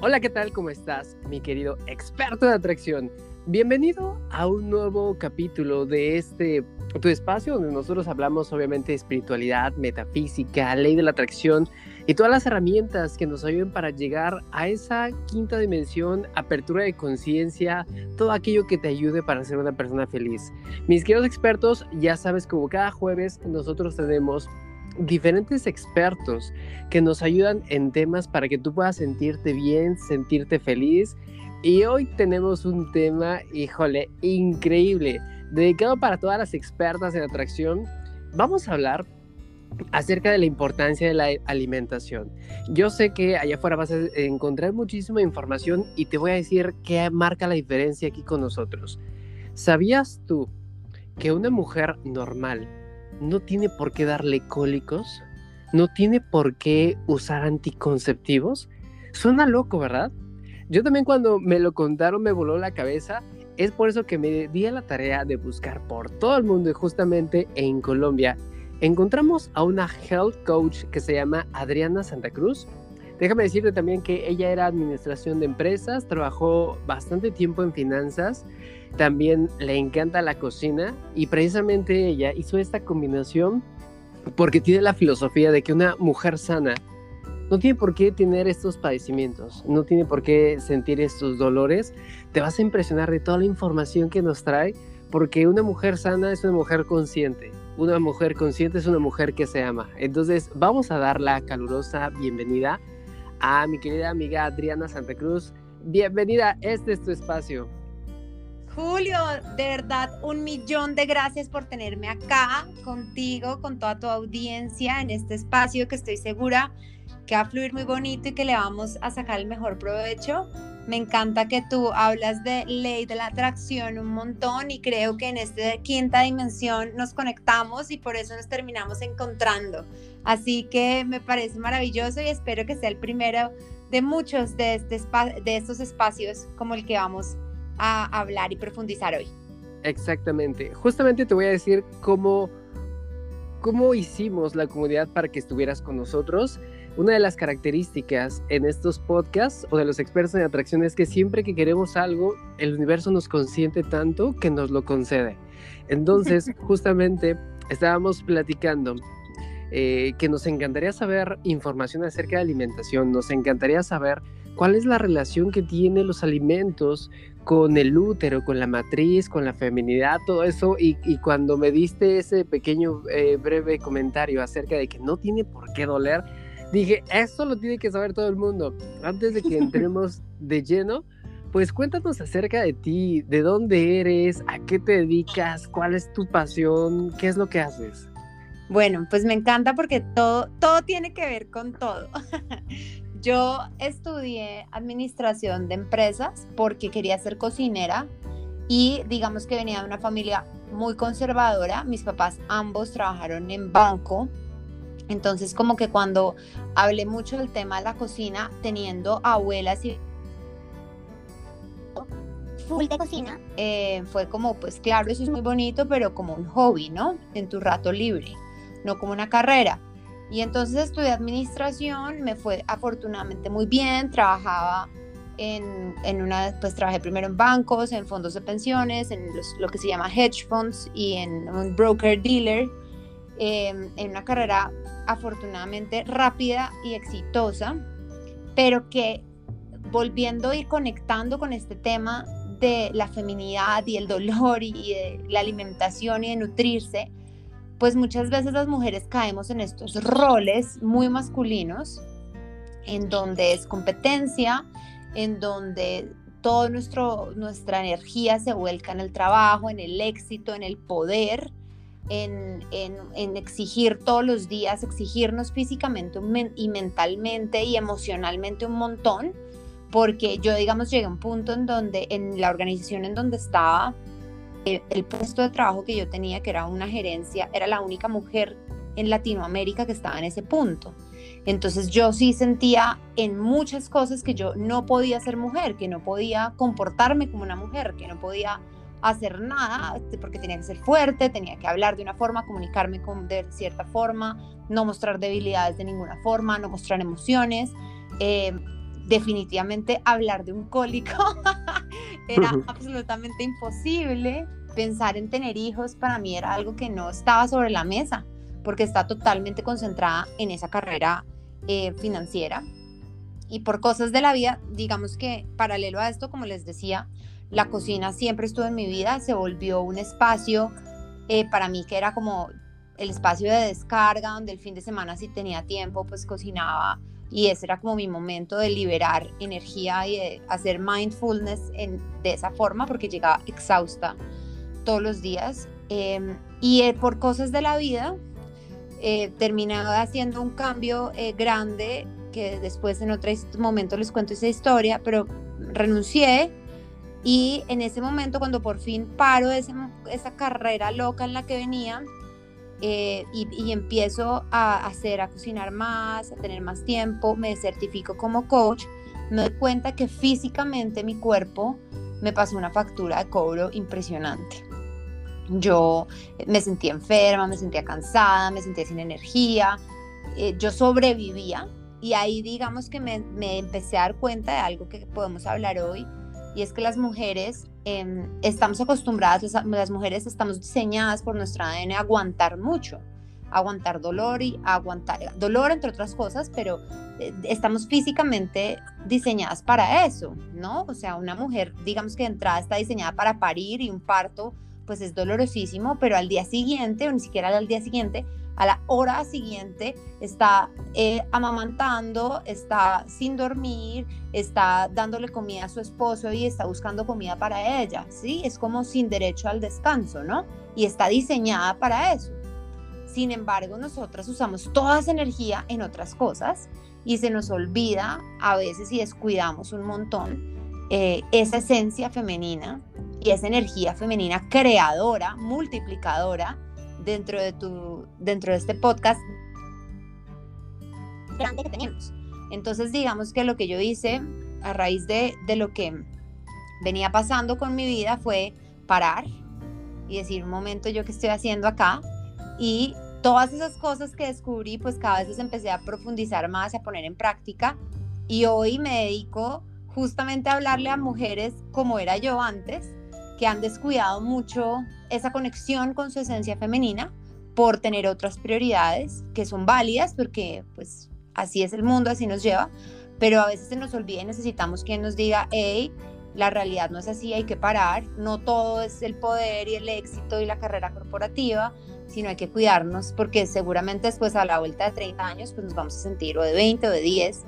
Hola, ¿qué tal? ¿Cómo estás, mi querido experto de atracción? Bienvenido a un nuevo capítulo de este tu espacio donde nosotros hablamos obviamente de espiritualidad, metafísica, ley de la atracción y todas las herramientas que nos ayuden para llegar a esa quinta dimensión, apertura de conciencia, todo aquello que te ayude para ser una persona feliz. Mis queridos expertos, ya sabes como cada jueves nosotros tenemos diferentes expertos que nos ayudan en temas para que tú puedas sentirte bien, sentirte feliz. Y hoy tenemos un tema, híjole, increíble, dedicado para todas las expertas en atracción. Vamos a hablar acerca de la importancia de la alimentación. Yo sé que allá afuera vas a encontrar muchísima información y te voy a decir qué marca la diferencia aquí con nosotros. ¿Sabías tú que una mujer normal no tiene por qué darle cólicos, no tiene por qué usar anticonceptivos. Suena loco, ¿verdad? Yo también cuando me lo contaron me voló la cabeza. Es por eso que me di a la tarea de buscar por todo el mundo y justamente en Colombia encontramos a una health coach que se llama Adriana Santa Cruz. Déjame decirte también que ella era administración de empresas, trabajó bastante tiempo en finanzas también le encanta la cocina y precisamente ella hizo esta combinación porque tiene la filosofía de que una mujer sana no tiene por qué tener estos padecimientos, no tiene por qué sentir estos dolores. Te vas a impresionar de toda la información que nos trae porque una mujer sana es una mujer consciente. Una mujer consciente es una mujer que se ama. Entonces vamos a dar la calurosa bienvenida a mi querida amiga Adriana Santa Cruz. Bienvenida, este es tu espacio. Julio, de verdad, un millón de gracias por tenerme acá contigo, con toda tu audiencia en este espacio que estoy segura que va a fluir muy bonito y que le vamos a sacar el mejor provecho. Me encanta que tú hablas de ley de la atracción un montón y creo que en esta quinta dimensión nos conectamos y por eso nos terminamos encontrando. Así que me parece maravilloso y espero que sea el primero de muchos de, este de estos espacios como el que vamos a hablar y profundizar hoy. Exactamente. Justamente te voy a decir cómo, cómo hicimos la comunidad para que estuvieras con nosotros. Una de las características en estos podcasts o de los expertos en atracción es que siempre que queremos algo, el universo nos consiente tanto que nos lo concede. Entonces, justamente estábamos platicando eh, que nos encantaría saber información acerca de alimentación, nos encantaría saber cuál es la relación que tienen los alimentos con el útero, con la matriz, con la feminidad, todo eso. Y, cuando me diste ese pequeño eh, breve comentario acerca de que no tiene por qué doler, dije, eso lo tiene que saber todo el mundo. Antes de que entremos de lleno, pues cuéntanos acerca de ti, de dónde eres, a qué te dedicas, cuál es tu pasión, qué es lo que haces. Bueno, pues me encanta porque todo, todo tiene que ver con todo. Yo estudié administración de empresas porque quería ser cocinera y digamos que venía de una familia muy conservadora. Mis papás ambos trabajaron en banco. Entonces como que cuando hablé mucho del tema de la cocina, teniendo abuelas y full de cocina, eh, fue como, pues claro, eso es muy bonito, pero como un hobby, ¿no? En tu rato libre, no como una carrera. Y entonces estudié administración, me fue afortunadamente muy bien, trabajaba en, en, una, pues trabajé primero en bancos, en fondos de pensiones, en lo que se llama hedge funds y en un broker dealer, em, en una carrera afortunadamente rápida y exitosa, pero que volviendo y conectando con este tema de la feminidad y el dolor y de la alimentación y de nutrirse, pues muchas veces las mujeres caemos en estos roles muy masculinos, en donde es competencia, en donde toda nuestra energía se vuelca en el trabajo, en el éxito, en el poder, en, exigir todos los días, exigirnos físicamente y mentalmente y emocionalmente un montón, porque yo, digamos, llegué a un punto en donde en la organización en donde estaba, el, puesto de trabajo que yo tenía, que era una gerencia, era la única mujer en Latinoamérica que estaba en ese punto. Entonces yo sí sentía en muchas cosas que yo no podía ser mujer, que no podía comportarme como una mujer, que no podía hacer nada este, porque tenía que ser fuerte, tenía que hablar de una forma, comunicarme de cierta forma, no mostrar debilidades de ninguna forma, no mostrar emociones. Eh, definitivamente hablar de un cólico era absolutamente imposible. Pensar en tener hijos para mí era algo que no estaba sobre la mesa porque está totalmente concentrada en esa carrera eh, financiera. Y por cosas de la vida, digamos que paralelo a esto, como les decía, la cocina siempre estuvo en mi vida, se volvió un espacio eh, para mí que era como el espacio de descarga, donde el fin de semana si tenía tiempo, pues cocinaba y ese era como mi momento de liberar energía y hacer mindfulness en, de esa forma porque llegaba exhausta todos los días. Em, y eh, por cosas de la vida, eh, terminé haciendo un cambio eh, grande que después en otro momento les cuento esa historia, pero renuncié y en ese momento cuando por fin paro esa carrera loca en la que venía, eh, y, empiezo a hacer, a cocinar más, a tener más tiempo, me certifico como coach, me doy cuenta que físicamente mi cuerpo me pasó una factura de cobro impresionante. Yo me sentía enferma, me sentía cansada, me sentía sin energía, eh, yo sobrevivía y ahí digamos que me, me empecé a dar cuenta de algo que podemos hablar hoy y es que las mujeres Em, estamos acostumbradas, las, mujeres estamos diseñadas por nuestra ADN a aguantar mucho, aguantar dolor y aguantar dolor entre otras cosas, pero eh, estamos físicamente diseñadas para eso, ¿no? O sea, una mujer, digamos que de entrada está diseñada para parir y un parto, pues es dolorosísimo, pero al día siguiente, o ni siquiera al día siguiente, a la hora siguiente está eh, amamantando, está sin dormir, está dándole comida a su esposo y está buscando comida para ella, ¿sí? Es como sin derecho al descanso, ¿no? Y está diseñada para eso. Sin embargo, nosotras usamos toda esa energía en otras cosas y se nos olvida a veces y descuidamos un montón eh, esa esencia femenina y esa energía femenina creadora, multiplicadora, dentro de, tu, dentro de este podcast grande que tenemos. Entonces, digamos que lo que yo hice a raíz de, de lo que venía pasando con mi vida fue parar y decir, un momento, yo qué estoy haciendo acá. Y todas esas cosas que descubrí, pues cada vez empecé a profundizar más, a poner en práctica. Y hoy me dedico justamente a hablarle a mujeres como era yo antes, que han descuidado mucho esa conexión con su esencia femenina por tener otras prioridades que son válidas porque pues así es el mundo, así nos lleva, pero a veces se nos olvida y necesitamos quien nos diga, hey, la realidad no es así, hay que parar, no todo es el poder y el éxito y la carrera corporativa, sino hay que cuidarnos porque seguramente después a la vuelta de 30 años pues nos vamos a sentir, o de 20 o de 10,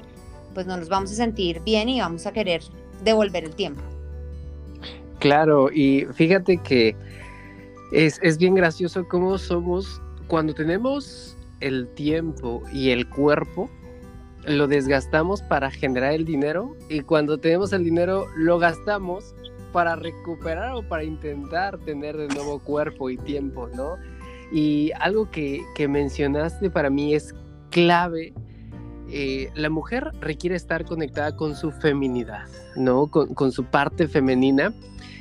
pues no nos vamos a sentir bien y vamos a querer devolver el tiempo. Claro, y fíjate que es, es bien gracioso cómo somos cuando tenemos el tiempo y el cuerpo, lo desgastamos para generar el dinero y cuando tenemos el dinero lo gastamos para recuperar o para intentar tener de nuevo cuerpo y tiempo, ¿no? Y algo que, que mencionaste para mí es clave. Eh, la mujer requiere estar conectada con su feminidad, ¿no? Con, con su parte femenina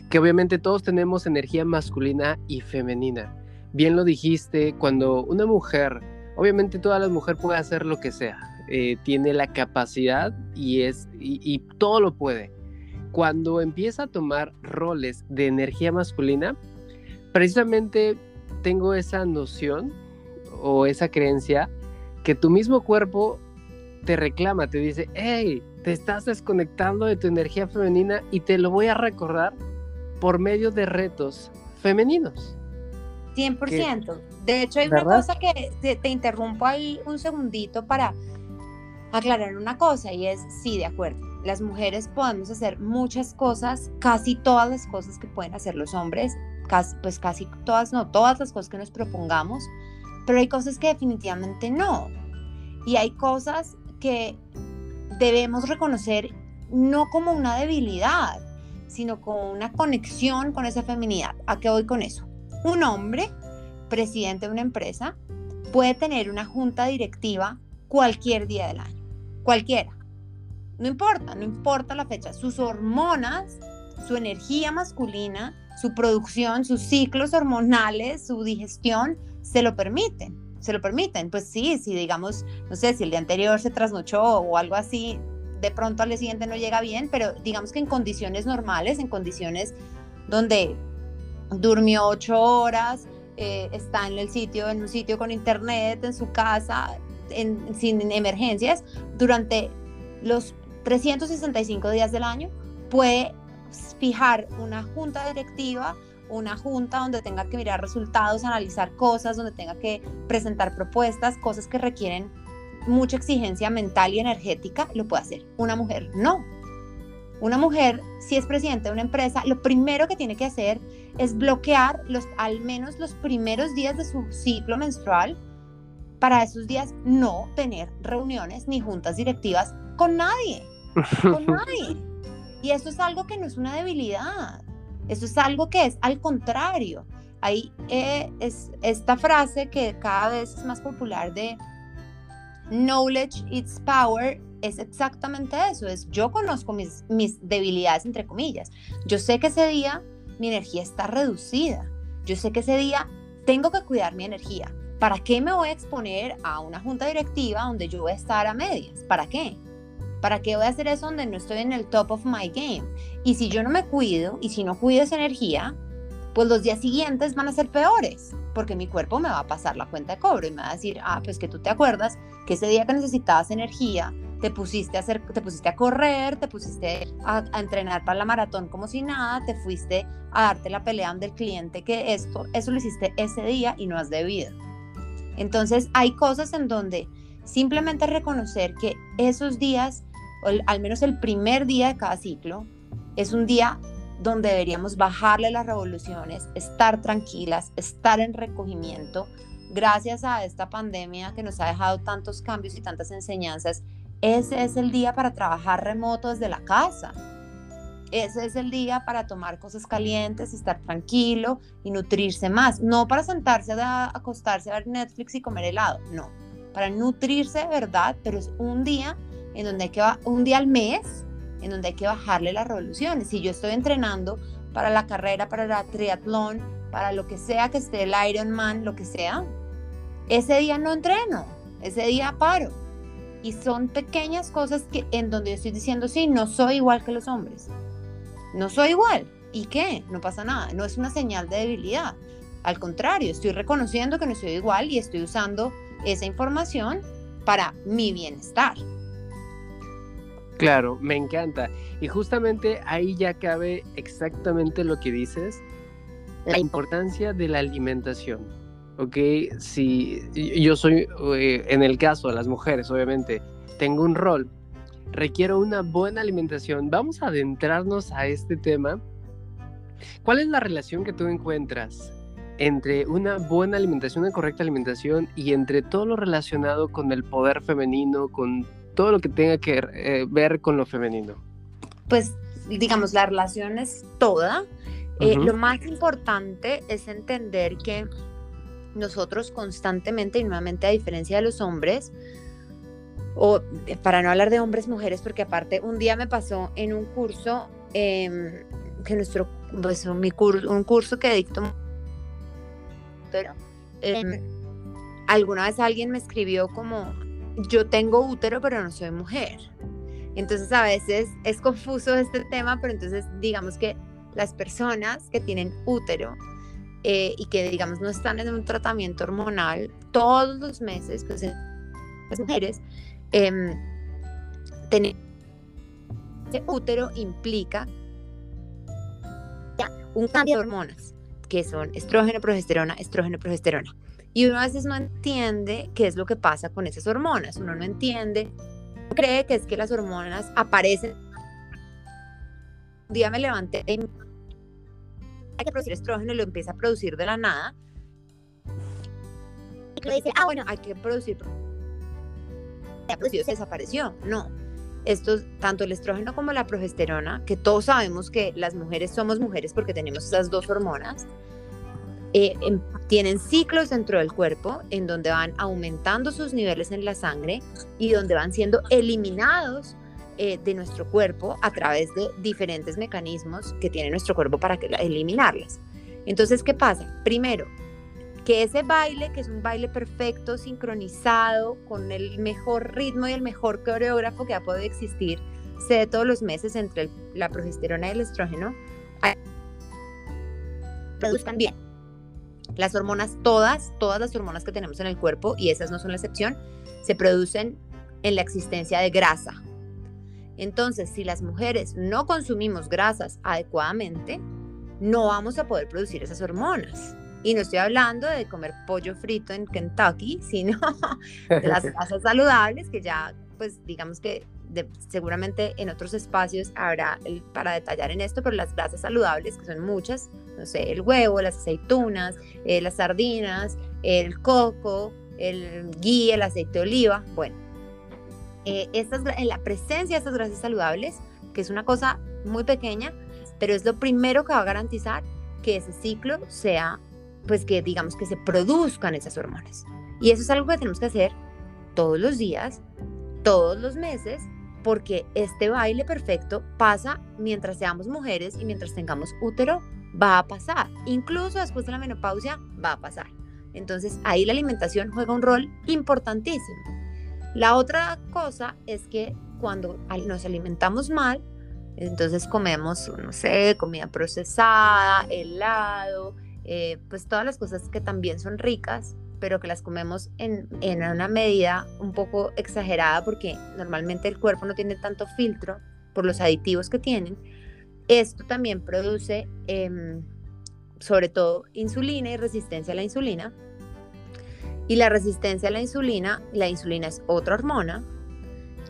que obviamente todos tenemos energía masculina y femenina. Bien lo dijiste, cuando una mujer, obviamente toda la mujer puede hacer lo que sea, eh, tiene la capacidad y, es, y, todo lo puede. Cuando empieza a tomar roles de energía masculina, precisamente tengo esa noción o esa creencia que tu mismo cuerpo te reclama, te dice, hey, te estás desconectando de tu energía femenina y te lo voy a recordar por medio de retos femeninos. 100%. De hecho, hay una cosa que te, interrumpo ahí un segundito para aclarar una cosa y es, sí, de acuerdo, las mujeres podemos hacer muchas cosas, casi todas las cosas que pueden hacer los hombres, casi, pues casi todas, no, todas las cosas que nos propongamos, pero hay cosas que definitivamente no. Y hay cosas que debemos reconocer no como una debilidad, sino con una conexión con esa feminidad. ¿A qué voy con eso? Un hombre, presidente de una empresa, puede tener una junta directiva cualquier día del año, cualquiera. No importa, no importa la fecha. Sus hormonas, su energía masculina, su producción, sus ciclos hormonales, su digestión, se lo permiten. Se lo permiten. Pues sí, si digamos, no sé, si el día anterior se trasnochó o algo así, de pronto al día siguiente no llega bien, pero digamos que en condiciones normales, en condiciones donde durmió ocho horas, eh, está en el sitio, en un sitio con internet, en su casa, sin emergencias, durante los 365 días del año, puede fijar una junta directiva, una junta donde tenga que mirar resultados, analizar cosas, donde tenga que presentar propuestas, cosas que requieren mucha exigencia mental y energética, lo puede hacer. Una mujer no. Una mujer, si es presidente de una empresa, lo primero que tiene que hacer es bloquear los, al menos los primeros días de su ciclo menstrual para esos días no tener reuniones ni juntas directivas con nadie. Con nadie. Y eso es algo que no es una debilidad. Eso es algo que es al contrario. Ahí eh, es esta frase que cada vez es más popular de knowledge its power es exactamente eso, es yo conozco mis, mis debilidades entre comillas. Yo sé que ese día mi energía está reducida. Yo sé que ese día tengo que cuidar mi energía. ¿Para qué me voy a exponer a una junta directiva donde yo voy a estar a medias? ¿Para qué? ¿Para qué voy a hacer eso donde no estoy en el top of my game? Y si yo no me cuido y si no cuido esa energía, pues los días siguientes van a ser peores, porque mi cuerpo me va a pasar la cuenta de cobro y me va a decir, ah, pues que tú te acuerdas que ese día que necesitabas energía, te pusiste a hacer, te pusiste a correr, te pusiste a, entrenar para la maratón como si nada, te fuiste a darte la pelea del cliente que esto, eso lo hiciste ese día y no has debido. Entonces hay cosas en donde simplemente reconocer que esos días al menos el primer día de cada ciclo, es un día donde deberíamos bajarle las revoluciones, estar tranquilas, estar en recogimiento. Gracias a esta pandemia que nos ha dejado tantos cambios y tantas enseñanzas, ese es el día para trabajar remoto desde la casa. Ese es el día para tomar cosas calientes, estar tranquilo y nutrirse más. No para sentarse a acostarse a ver Netflix y comer helado, no. Para nutrirse de verdad, pero es un día en donde hay que un día al mes, en donde hay que bajarle las revoluciones. Si yo estoy entrenando para la carrera, para el triatlón, para lo que sea que esté el Ironman, lo que sea, ese día no entreno, ese día paro. Y son pequeñas cosas que en donde yo estoy diciendo, sí, no soy igual que los hombres. No soy igual. ¿Y qué? No pasa nada. No es una señal de debilidad. Al contrario, estoy reconociendo que no soy igual y estoy usando esa información para mi bienestar. Claro, me encanta. Y justamente ahí ya cabe exactamente lo que dices, la importancia de la alimentación. ¿Ok? Si yo soy, eh, en el caso de las mujeres, obviamente, tengo un rol, requiero una buena alimentación. Vamos a adentrarnos a este tema. ¿Cuál es la relación que tú encuentras entre una buena alimentación, una correcta alimentación y entre todo lo relacionado con el poder femenino, con todo lo que tenga que eh, ver con lo femenino? Pues digamos, la relación es toda. Eh, lo más importante es entender que nosotros constantemente y nuevamente a diferencia de los hombres, o para no hablar de hombres, mujeres, porque aparte un día me pasó en un curso, em, que nuestro, pues mi curso, un curso que dicto, pero em, alguna vez alguien me escribió como, yo tengo útero, pero no soy mujer. Entonces a veces es confuso este tema, pero entonces digamos que las personas que tienen útero eh, y que digamos no están en un tratamiento hormonal todos los meses, pues las mujeres, eh, tener útero implica un cambio de hormonas, que son estrógeno, progesterona, estrógeno, progesterona. Y uno a veces no entiende qué es lo que pasa con esas hormonas. Uno no entiende, cree que es que las hormonas aparecen. Un día me levanté y hay que producir estrógeno y lo empieza a producir de la nada. Y le dice, ah, bueno, hay que producir. Se desapareció. No. Esto, tanto el estrógeno como la progesterona, que todos sabemos que las mujeres somos mujeres porque tenemos esas dos hormonas, eh, em, tienen ciclos dentro del cuerpo en donde van aumentando sus niveles en la sangre y donde van siendo eliminados eh, de nuestro cuerpo a través de diferentes mecanismos que tiene nuestro cuerpo para eliminarlas. Entonces, ¿qué pasa? Primero, que ese baile, que es un baile perfecto, sincronizado, con el mejor ritmo y el mejor coreógrafo que ha podido existir, se dé todos los meses entre la progesterona y el estrógeno, produzcan bien. Las hormonas, todas, todas las hormonas que tenemos en el cuerpo, y esas no son la excepción, se producen en la existencia de grasa. Entonces, si las mujeres no consumimos grasas adecuadamente, no vamos a poder producir esas hormonas. Y no estoy hablando de comer pollo frito en Kentucky, sino de las grasas saludables que ya, pues digamos que seguramente en otros espacios habrá para detallar en esto, pero las grasas saludables, que son muchas, no sé, el huevo, las aceitunas, eh, las sardinas, el coco, el ghee, el aceite de oliva, bueno, eh, estas, en la presencia de estas grasas saludables, que es una cosa muy pequeña, pero es lo primero que va a garantizar que ese ciclo sea, pues que digamos que se produzcan esas hormonas. Y eso es algo que tenemos que hacer todos los días, todos los meses, porque este baile perfecto pasa mientras seamos mujeres y mientras tengamos útero, va a pasar. Incluso después de la menopausia, va a pasar. Entonces ahí la alimentación juega un rol importantísimo. La otra cosa es que cuando nos alimentamos mal, entonces comemos, no sé, comida procesada, helado, eh, pues todas las cosas que también son ricas, pero que las comemos en, una medida un poco exagerada porque normalmente el cuerpo no tiene tanto filtro por los aditivos que tienen. Esto también produce em, sobre todo insulina y resistencia a la insulina. Y la resistencia a la insulina, la insulina es otra hormona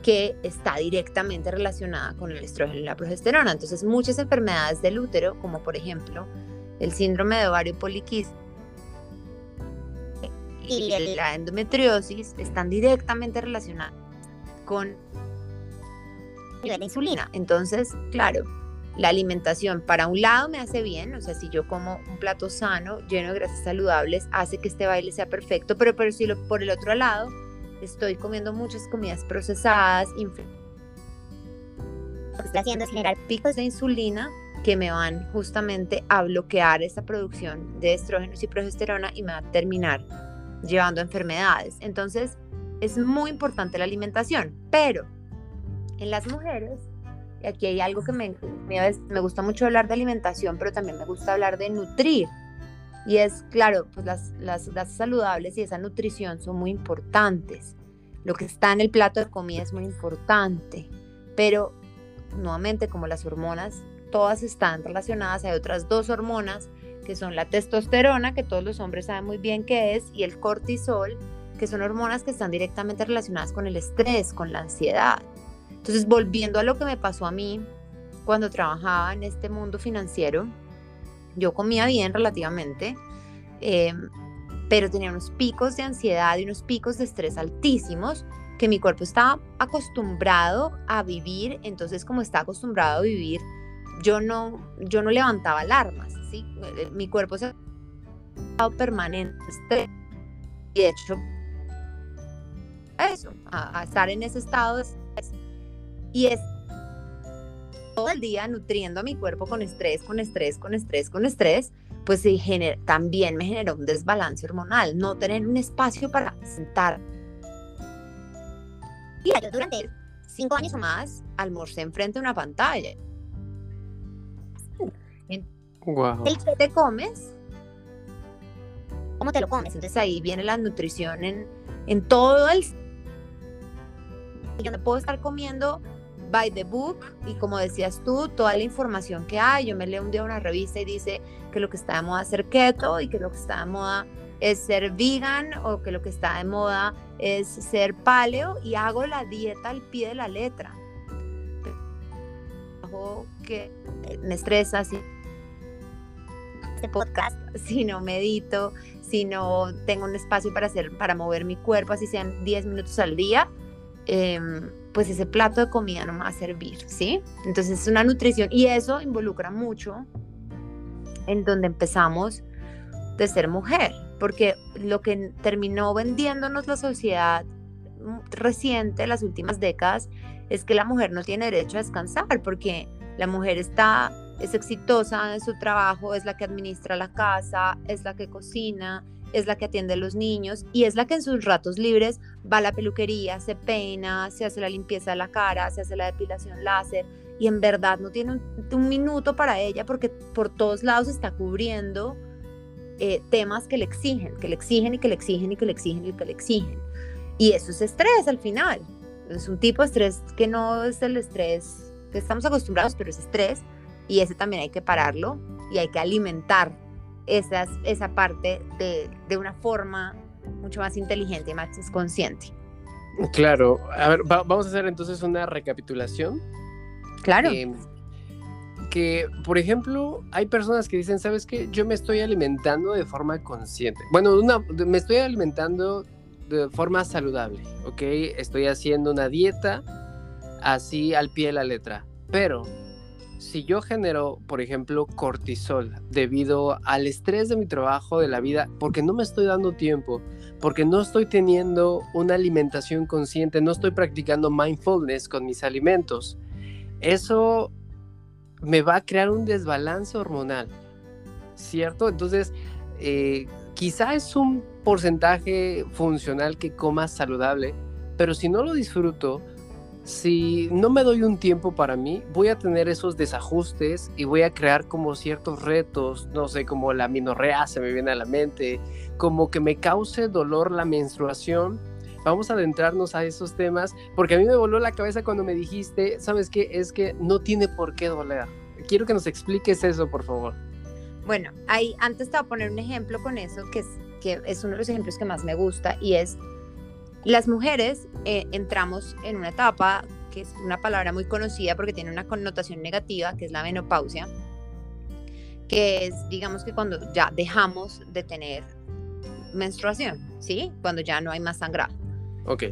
que está directamente relacionada con el estrógeno y la progesterona. Entonces, muchas enfermedades del útero, como por ejemplo el síndrome de ovario poliquístico y la endometriosis, están directamente relacionadas con la insulina. Entonces, claro, la alimentación para un lado me hace bien, o sea, si yo como un plato sano, lleno de grasas saludables, hace que este baile sea perfecto, pero, pero si lo, por el otro lado estoy comiendo muchas comidas procesadas, lo que estoy haciendo es generar picos de insulina que me van justamente a bloquear esa producción de estrógenos y progesterona y me va a terminar llevando enfermedades. Entonces, es muy importante la alimentación, pero en las mujeres y aquí hay algo que me, me, gusta mucho hablar de alimentación, pero también me gusta hablar de nutrir. Y es, claro, pues las, las grasas saludables y esa nutrición son muy importantes. Lo que está en el plato de comida es muy importante. Pero, nuevamente, como las hormonas, todas están relacionadas. Hay otras dos hormonas, que son la testosterona, que todos los hombres saben muy bien qué es, y el cortisol, que son hormonas que están directamente relacionadas con el estrés, con la ansiedad. Entonces, volviendo a lo que me pasó a mí cuando trabajaba en este mundo financiero, yo comía bien relativamente, em, pero tenía unos picos de ansiedad y unos picos de estrés altísimos que mi cuerpo estaba acostumbrado a vivir, entonces como está acostumbrado a vivir, yo no, yo no levantaba alarmas, Eh, mi cuerpo se ha estado permanente y de hecho eso, a, a estar en ese estado de y es todo el día nutriendo a mi cuerpo con estrés, con estrés, con estrés, con estrés, pues también me genera un desbalance hormonal, no tener un espacio para sentar. Y yo durante cinco años o más almorcé enfrente de una pantalla. El que te comes, ¿cómo te lo comes? Entonces ahí viene la nutrición en, en todo el... Yo me puedo estar comiendo by the book y como decías tú, toda la información que hay. Yo me leo un día una revista y dice que lo que está de moda es ser keto y que lo que está de moda es ser vegan o que lo que está de moda es ser paleo y hago la dieta al pie de la letra. que me estresa si este podcast, si no medito, si no tengo un espacio para hacer para mover mi cuerpo, así sean 10 minutos al día, Em, pues ese plato de comida no me va a servir, ¿sí? Entonces es una nutrición y eso involucra mucho en donde empezamos de ser mujer, porque lo que terminó vendiéndonos la sociedad reciente, las últimas décadas, es que la mujer no tiene derecho a descansar, porque la mujer está, es exitosa en su trabajo, es la que administra la casa, es la que cocina, es la que atiende a los niños y es la que en sus ratos libres va a la peluquería, se peina, se hace la limpieza de la cara, se hace la depilación láser y en verdad no tiene un, minuto para ella porque por todos lados está cubriendo eh, temas que le exigen, que le exigen y que le exigen y que le exigen y que le exigen. Y eso es estrés al final. Es un tipo de estrés que no es el estrés que estamos acostumbrados, pero es estrés y ese también hay que pararlo y hay que alimentar esas, esa parte de, de una forma mucho más inteligente y más consciente. Claro, a ver, vamos a hacer entonces una recapitulación. Claro. Eh, que, por ejemplo, hay personas que dicen, ¿sabes qué? Yo me estoy alimentando de forma consciente. Bueno, una, me estoy alimentando de forma saludable, ¿ok? Estoy haciendo una dieta así al pie de la letra. Pero si yo genero, por ejemplo, cortisol debido al estrés de mi trabajo, de la vida, porque no me estoy dando tiempo, porque no estoy teniendo una alimentación consciente, no estoy practicando mindfulness con mis alimentos, eso me va a crear un desbalance hormonal, ¿cierto? Entonces, eh, quizá es un porcentaje funcional que coma saludable, pero si no lo disfruto, si no me doy un tiempo para mí, voy a tener esos desajustes y voy a crear como ciertos retos, no sé, como la minorrea se me viene a la mente, como que me cause dolor la menstruación. Vamos a adentrarnos a esos temas, porque a mí me voló la cabeza cuando me dijiste, ¿sabes qué? Es que no tiene por qué doler. Quiero que nos expliques eso, por favor. Bueno, ahí antes te voy a poner un ejemplo con eso, que es, que es uno de los ejemplos que más me gusta, y es las mujeres eh, entramos en una etapa que es una palabra muy conocida porque tiene una connotación negativa, que es la menopausia, que es, digamos que cuando ya dejamos de tener menstruación, ¿sí? Cuando ya no hay más sangrado. Ok.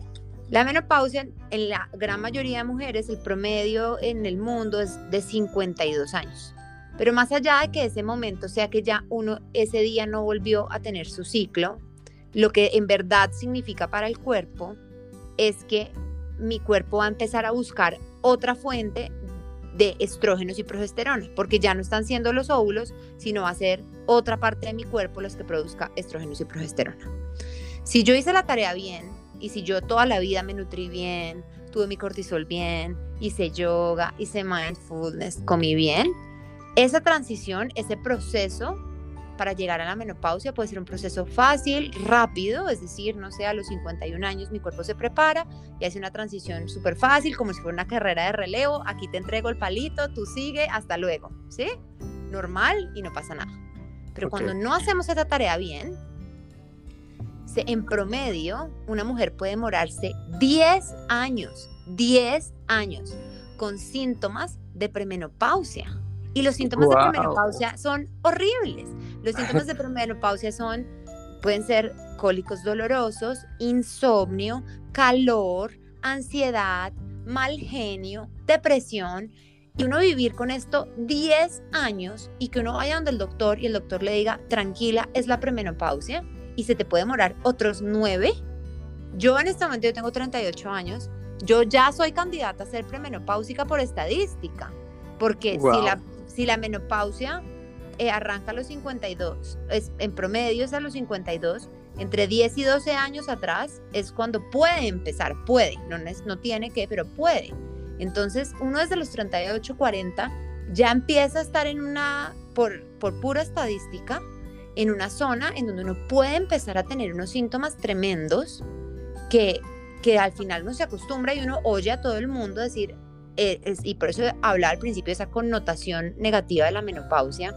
La menopausia, en la gran mayoría de mujeres, el promedio en el mundo es de 52 años. Pero más allá de que ese momento sea que ya uno ese día no volvió a tener su ciclo, lo que en verdad significa para el cuerpo es que mi cuerpo va a empezar a buscar otra fuente de estrógenos y progesterona, porque ya no están siendo los óvulos, sino va a ser otra parte de mi cuerpo los que produzca estrógenos y progesterona. Si yo hice la tarea bien y si yo toda la vida me nutrí bien, tuve mi cortisol bien, hice yoga, hice mindfulness, comí bien, esa transición, ese proceso para llegar a la menopausia puede ser un proceso fácil, rápido, es decir, no sé, a los 51 años mi cuerpo se prepara y hace una transición súper fácil, como si fuera una carrera de relevo, aquí te entrego el palito, tú sigue, hasta luego, ¿sí? Normal y no pasa nada. Pero cuando no hacemos esta tarea bien, se, en promedio, una mujer puede demorarse 10 años, 10 años, con síntomas de premenopausia. Y los síntomas de premenopausia son horribles. Los síntomas de premenopausia son, pueden ser cólicos dolorosos, insomnio, calor, ansiedad, mal genio, depresión. Y uno vivir con esto 10 años y que uno vaya donde el doctor y el doctor le diga, tranquila, es la premenopausia y se te puede demorar otros 9. Yo en este momento yo tengo 38 años, yo ya soy candidata a ser premenopáusica por estadística, porque si la si la menopausia eh, arranca a los 52, es, en promedio es a los 52, entre 10 y 12 años atrás es cuando puede empezar, puede, no, tiene que, pero puede. Entonces, uno desde los 38, 40 ya empieza a estar en una, por, por pura estadística, en una zona en donde uno puede empezar a tener unos síntomas tremendos que, que al final uno se acostumbra y uno oye a todo el mundo decir, eh, y por eso hablaba al principio de esa connotación negativa de la menopausia,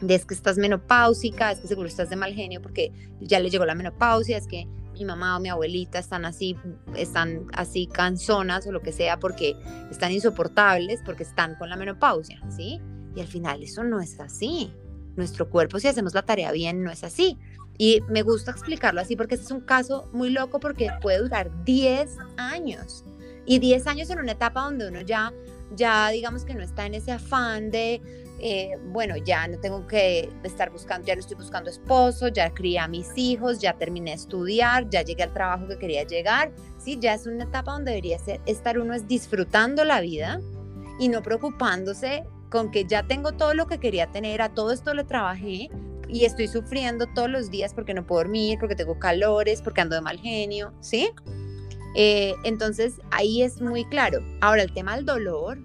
de es que estás menopáusica, es que seguro estás de mal genio porque ya le llegó la menopausia, es que mi mamá o mi abuelita están así, están así canzonas o lo que sea porque están insoportables, porque están con la menopausia, ¿sí? Y al final eso no es así. Nuestro cuerpo, si hacemos la tarea bien, no es así. Y me gusta explicarlo así porque este es un caso muy loco porque puede durar 10 años. Y 10 años en una etapa donde uno ya, ya digamos que no está en ese afán de, eh, bueno, ya no tengo que estar buscando, ya no estoy buscando esposo, ya crié a mis hijos, ya terminé de estudiar, ya llegué al trabajo que quería llegar, ¿sí? Ya es una etapa donde debería ser, estar uno es disfrutando la vida y no preocupándose con que ya tengo todo lo que quería tener, a todo esto le trabajé, y estoy sufriendo todos los días porque no puedo dormir, porque tengo calores, porque ando de mal genio, ¿sí? Eh, entonces ahí es muy claro. Ahora el tema del dolor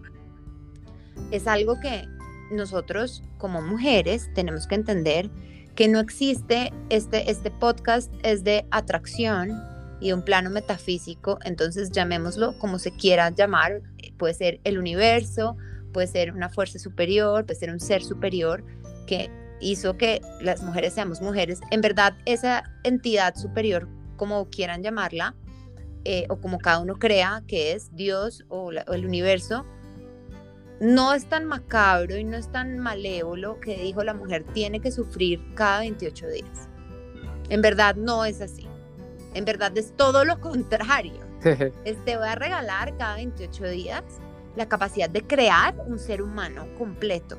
es algo que nosotros como mujeres tenemos que entender que no existe, este, este podcast es de atracción y un plano metafísico, entonces llamémoslo como se quiera llamar, puede ser el universo, puede ser una fuerza superior, puede ser un ser superior que hizo que las mujeres seamos mujeres. En verdad, esa entidad superior, como quieran llamarla, eh, o como cada uno crea que es Dios o, o el universo, no es tan macabro y no es tan malévolo que dijo la mujer tiene que sufrir cada 28 días. En verdad no es así. En verdad es todo lo contrario. Te voy a regalar cada 28 días la capacidad de crear un ser humano completo.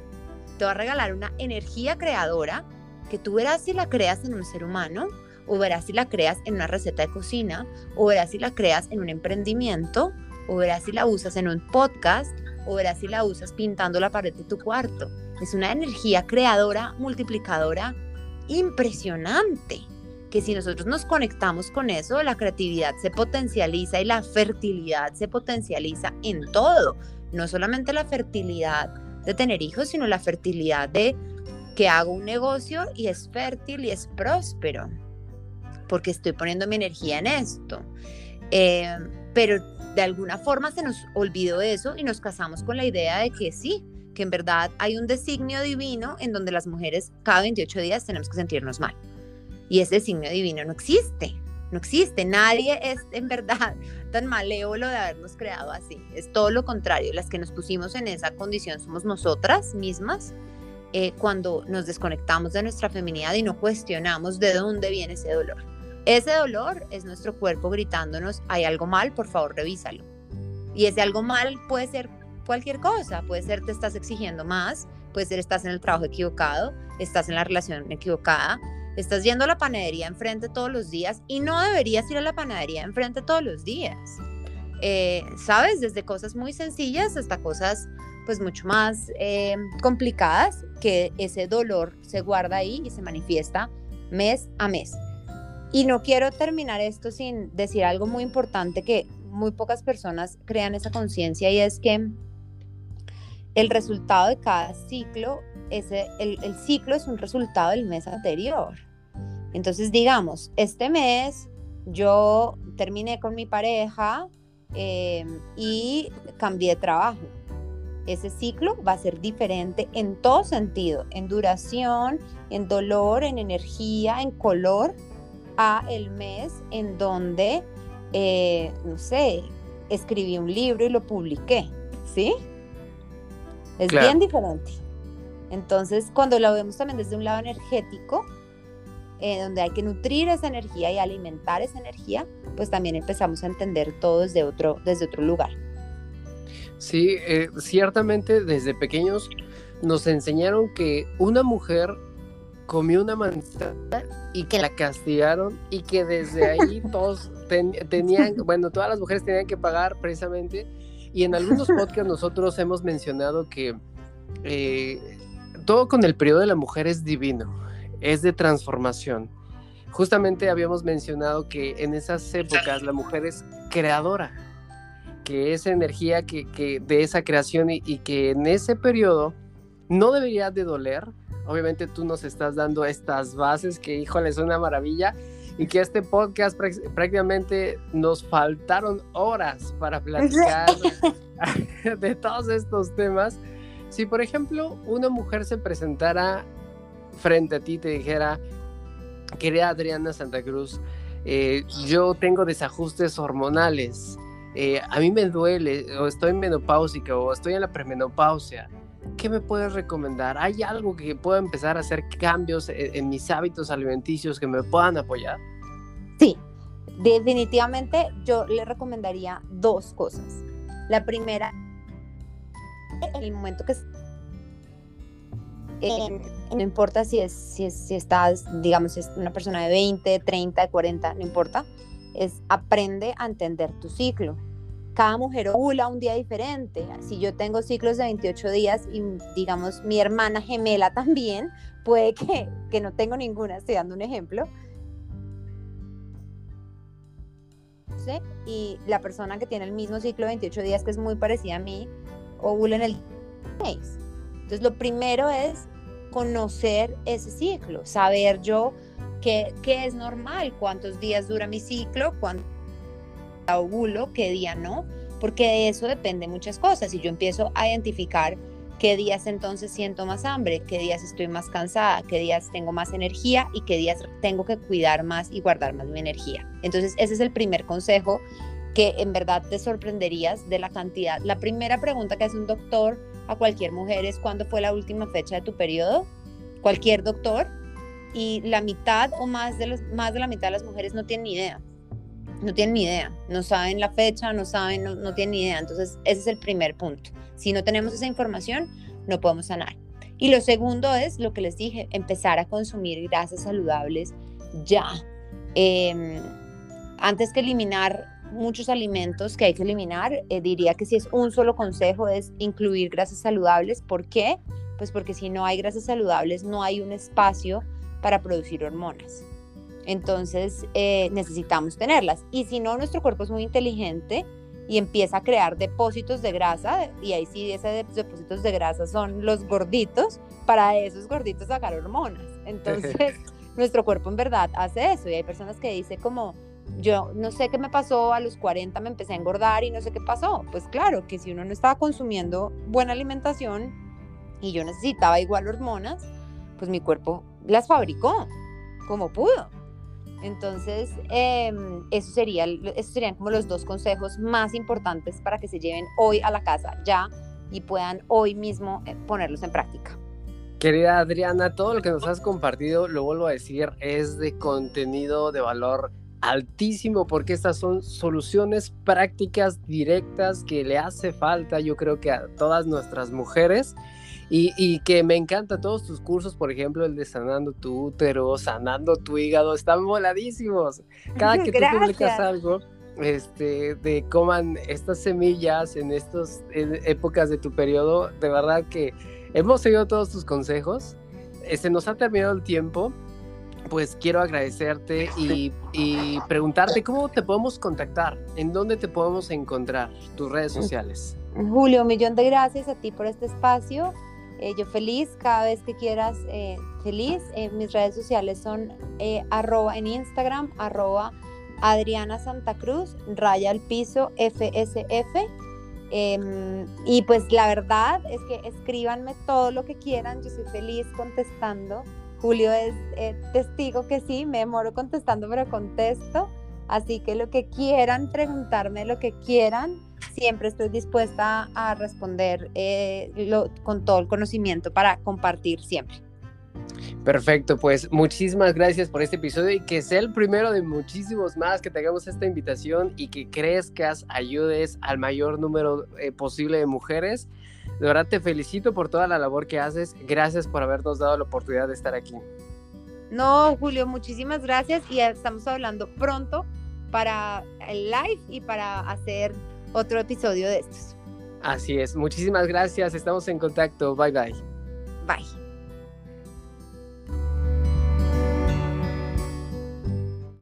Te voy a regalar una energía creadora que tú verás si la creas en un ser humano, o verás si la creas en una receta de cocina, o verás si la creas en un emprendimiento, o verás si la usas en un podcast, o verás si la usas pintando la pared de tu cuarto. Es una energía creadora, multiplicadora impresionante, que si nosotros nos conectamos con eso, la creatividad se potencializa y la fertilidad se potencializa en todo, no solamente la fertilidad de tener hijos, sino la fertilidad de que hago un negocio y es fértil y es próspero, porque estoy poniendo mi energía en esto. Eh, pero de alguna forma se nos olvidó eso y nos casamos con la idea de que sí, que en verdad hay un designio divino en donde las mujeres cada 28 días tenemos que sentirnos mal. Y ese designio divino no existe, no existe. Nadie es en verdad tan malévolo de habernos creado así. Es todo lo contrario. Las que nos pusimos en esa condición somos nosotras mismas eh, cuando nos desconectamos de nuestra feminidad y no cuestionamos de dónde viene ese dolor. Ese dolor es nuestro cuerpo gritándonos, hay algo mal, por favor revísalo. Y ese algo mal puede ser cualquier cosa, puede ser te estás exigiendo más, puede ser estás en el trabajo equivocado, estás en la relación equivocada, estás yendo a la panadería enfrente todos los días y no deberías ir a la panadería enfrente todos los días. Eh, ¿Sabes? Desde cosas muy sencillas hasta cosas pues mucho más eh, complicadas que ese dolor se guarda ahí y se manifiesta mes a mes. Y no quiero terminar esto sin decir algo muy importante que muy pocas personas crean esa conciencia y es que el resultado de cada ciclo, ese, el, el, ciclo es un resultado del mes anterior. Entonces, digamos, este mes yo terminé con mi pareja eh, y cambié de trabajo. Ese ciclo va a ser diferente en todo sentido, en duración, en dolor, en energía, en color, a el mes en donde, eh, no sé, escribí un libro y lo publiqué, ¿sí? Es bien diferente. Entonces, cuando lo vemos también desde un lado energético, eh, donde hay que nutrir esa energía y alimentar esa energía, pues también empezamos a entender todo desde otro, desde otro lugar. Sí, eh, ciertamente desde pequeños nos enseñaron que una mujer comió una manzana y que la castigaron y que desde ahí todos tenían, bueno, todas las mujeres tenían que pagar precisamente. Y en algunos podcasts nosotros hemos mencionado que eh, todo con el periodo de la mujer es divino, es de transformación. Justamente habíamos mencionado que en esas épocas la mujer es creadora, que esa energía que, que de esa creación y, y que en ese periodo no debería de doler, obviamente tú nos estás dando estas bases que, híjole, es una maravilla y que este podcast prácticamente nos faltaron horas para platicar de todos estos temas. Si, por ejemplo, una mujer se presentara frente a ti y te dijera, querida Adriana Santa Cruz, eh, yo tengo desajustes hormonales, eh, a mí me duele, o estoy menopáusica, o estoy en la premenopausia, ¿qué me puedes recomendar? ¿Hay algo que pueda empezar a hacer cambios e-, en, mis hábitos alimenticios que me puedan apoyar? Sí, definitivamente yo le recomendaría dos cosas. La primera, en el momento que eh, no importa si es, si si estás, digamos, si es una persona de 20, 30, 40, no importa, es aprende a entender tu ciclo. Cada mujer ovula un día diferente. Si yo tengo ciclos de 28 días y digamos mi hermana gemela también, puede que, que no tengo ninguna, estoy dando un ejemplo. Y la persona que tiene el mismo ciclo de 28 días, que es muy parecida a mí, ovula en el 6. Entonces lo primero es conocer ese ciclo, saber yo qué, qué es normal, cuántos días dura mi ciclo, ovulo, qué día no, porque de eso depende muchas cosas. Si yo empiezo a identificar qué días entonces siento más hambre, qué días estoy más cansada, qué días tengo más energía y qué días tengo que cuidar más y guardar más mi energía. Entonces ese es el primer consejo que en verdad te sorprenderías de la cantidad. La primera pregunta que hace un doctor a cualquier mujer es cuándo fue la última fecha de tu periodo, cualquier doctor, y la mitad o más de, los, más de la mitad de las mujeres no tienen ni idea no tienen ni idea, no saben la fecha, no saben, no, tienen ni idea. Entonces, ese es el primer punto. Si no tenemos esa información, no podemos sanar. Y lo segundo es lo que les dije, empezar a consumir grasas saludables ya. Em, antes que eliminar muchos alimentos que hay que eliminar, eh, diría que si es un solo consejo es incluir grasas saludables. ¿Por qué? Pues porque si no hay grasas saludables, no hay un espacio para producir hormonas. Entonces eh, necesitamos tenerlas. Y si no, nuestro cuerpo es muy inteligente y empieza a crear depósitos de grasa, y ahí sí, esos depósitos de grasa son los gorditos, para esos gorditos sacar hormonas. Entonces, nuestro cuerpo en verdad hace eso. Y hay personas que dicen como, yo no sé qué me pasó, a los 40 me empecé a engordar y no sé qué pasó. Pues claro, que si uno no estaba consumiendo buena alimentación y yo necesitaba igual hormonas, pues mi cuerpo las fabricó como pudo. Entonces, em, eso, sería, eso serían como los dos consejos más importantes para que se lleven hoy a la casa ya y puedan hoy mismo eh, ponerlos en práctica. Querida Adriana, todo lo que nos has compartido, lo vuelvo a decir, es de contenido de valor altísimo porque estas son soluciones prácticas directas que le hace falta yo creo que a todas nuestras mujeres y, que me encanta todos tus cursos, por ejemplo, el de sanando tu útero, sanando tu hígado, están voladísimos. Cada que tú publicas algo, este, de coman estas semillas en estas épocas de tu periodo, de verdad que hemos seguido todos tus consejos. Se nos ha terminado el tiempo, pues quiero agradecerte y, y, preguntarte cómo te podemos contactar, en dónde te podemos encontrar, tus redes mm. sociales. Julio, un millón de gracias a ti por este espacio. Eh, yo feliz, cada vez que quieras, eh, feliz. Eh, mis redes sociales son arroba en Instagram, arroba Adriana Santa Cruz, raya al piso, FSF. Em, y pues la verdad es que escríbanme todo lo que quieran, yo soy feliz contestando. Julio es testigo que sí, me demoro contestando, pero contesto. Así que lo que quieran preguntarme, lo que quieran, siempre estoy dispuesta a responder eh, con todo el conocimiento para compartir siempre. Perfecto, pues muchísimas gracias por este episodio y que sea el primero de muchísimos más que tengamos esta invitación y que crezcas, ayudes al mayor número eh, posible de mujeres. De verdad te felicito por toda la labor que haces. Gracias por habernos dado la oportunidad de estar aquí. No, Julio, muchísimas gracias y estamos hablando pronto para el live y para hacer otro episodio de estos. Así es, muchísimas gracias, estamos en contacto, bye bye. Bye.